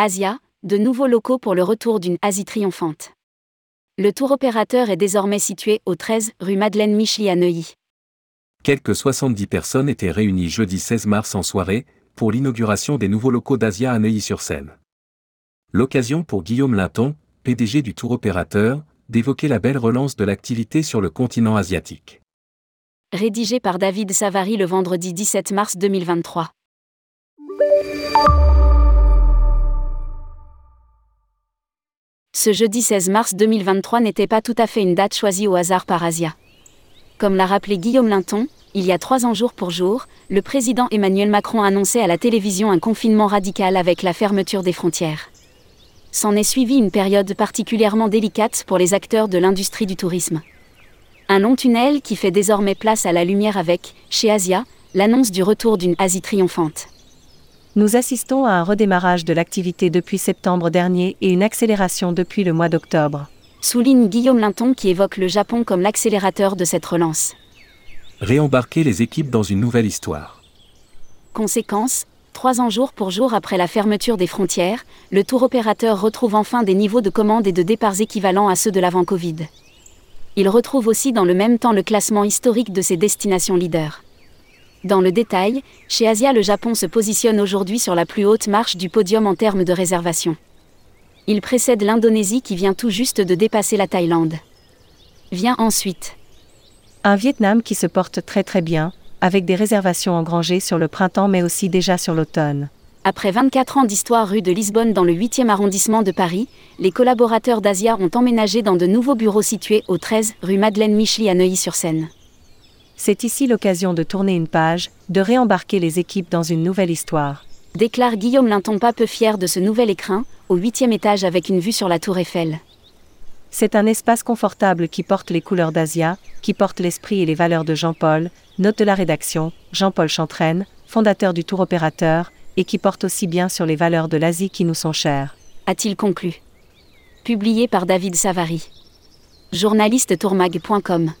Asia, de nouveaux locaux pour le retour d'une Asie triomphante. Le tour opérateur est désormais situé au 13 rue Madeleine Michely à Neuilly. Quelques 70 personnes étaient réunies jeudi 16 mars en soirée, pour l'inauguration des nouveaux locaux d'Asia à Neuilly-sur-Seine. L'occasion pour Guillaume Linton, PDG du tour opérateur, d'évoquer la belle relance de l'activité sur le continent asiatique. Rédigé par David Savary le vendredi 17 mars 2023. Ce jeudi 16 mars 2023 n'était pas tout à fait une date choisie au hasard par Asia. Comme l'a rappelé Guillaume Linton, il y a trois ans jour pour jour, le président Emmanuel Macron annonçait à la télévision un confinement radical avec la fermeture des frontières. S'en est suivi une période particulièrement délicate pour les acteurs de l'industrie du tourisme. Un long tunnel qui fait désormais place à la lumière avec, chez Asia, l'annonce du retour d'une Asie triomphante. Nous assistons à un redémarrage de l'activité depuis septembre dernier et une accélération depuis le mois d'octobre. Souligne Guillaume Linton qui évoque le Japon comme l'accélérateur de cette relance. Réembarquer les équipes dans une nouvelle histoire. Conséquence, trois ans jour pour jour après la fermeture des frontières, le tour opérateur retrouve enfin des niveaux de commandes et de départs équivalents à ceux de l'avant Covid. Il retrouve aussi dans le même temps le classement historique de ses destinations leaders. Dans le détail, chez Asia le Japon se positionne aujourd'hui sur la plus haute marche du podium en termes de réservation. Il précède l'Indonésie qui vient tout juste de dépasser la Thaïlande. Vient ensuite. Un Vietnam qui se porte très très bien, avec des réservations engrangées sur le printemps mais aussi déjà sur l'automne. Après 24 ans d'histoire rue de Lisbonne dans le 8e arrondissement de Paris, les collaborateurs d'Asia ont emménagé dans de nouveaux bureaux situés au 13 rue Madeleine Michely à Neuilly-sur-Seine. C'est ici l'occasion de tourner une page, de réembarquer les équipes dans une nouvelle histoire. Déclare Guillaume Linton pas peu fier de ce nouvel écrin, au huitième étage avec une vue sur la tour Eiffel. C'est un espace confortable qui porte les couleurs d'Asia, qui porte l'esprit et les valeurs de Jean-Paul, note de la rédaction, Jean-Paul Chantraine, fondateur du tour opérateur, et qui porte aussi bien sur les valeurs de l'Asie qui nous sont chères. A-t-il conclu? Publié par David Savary. Journaliste tourmag.com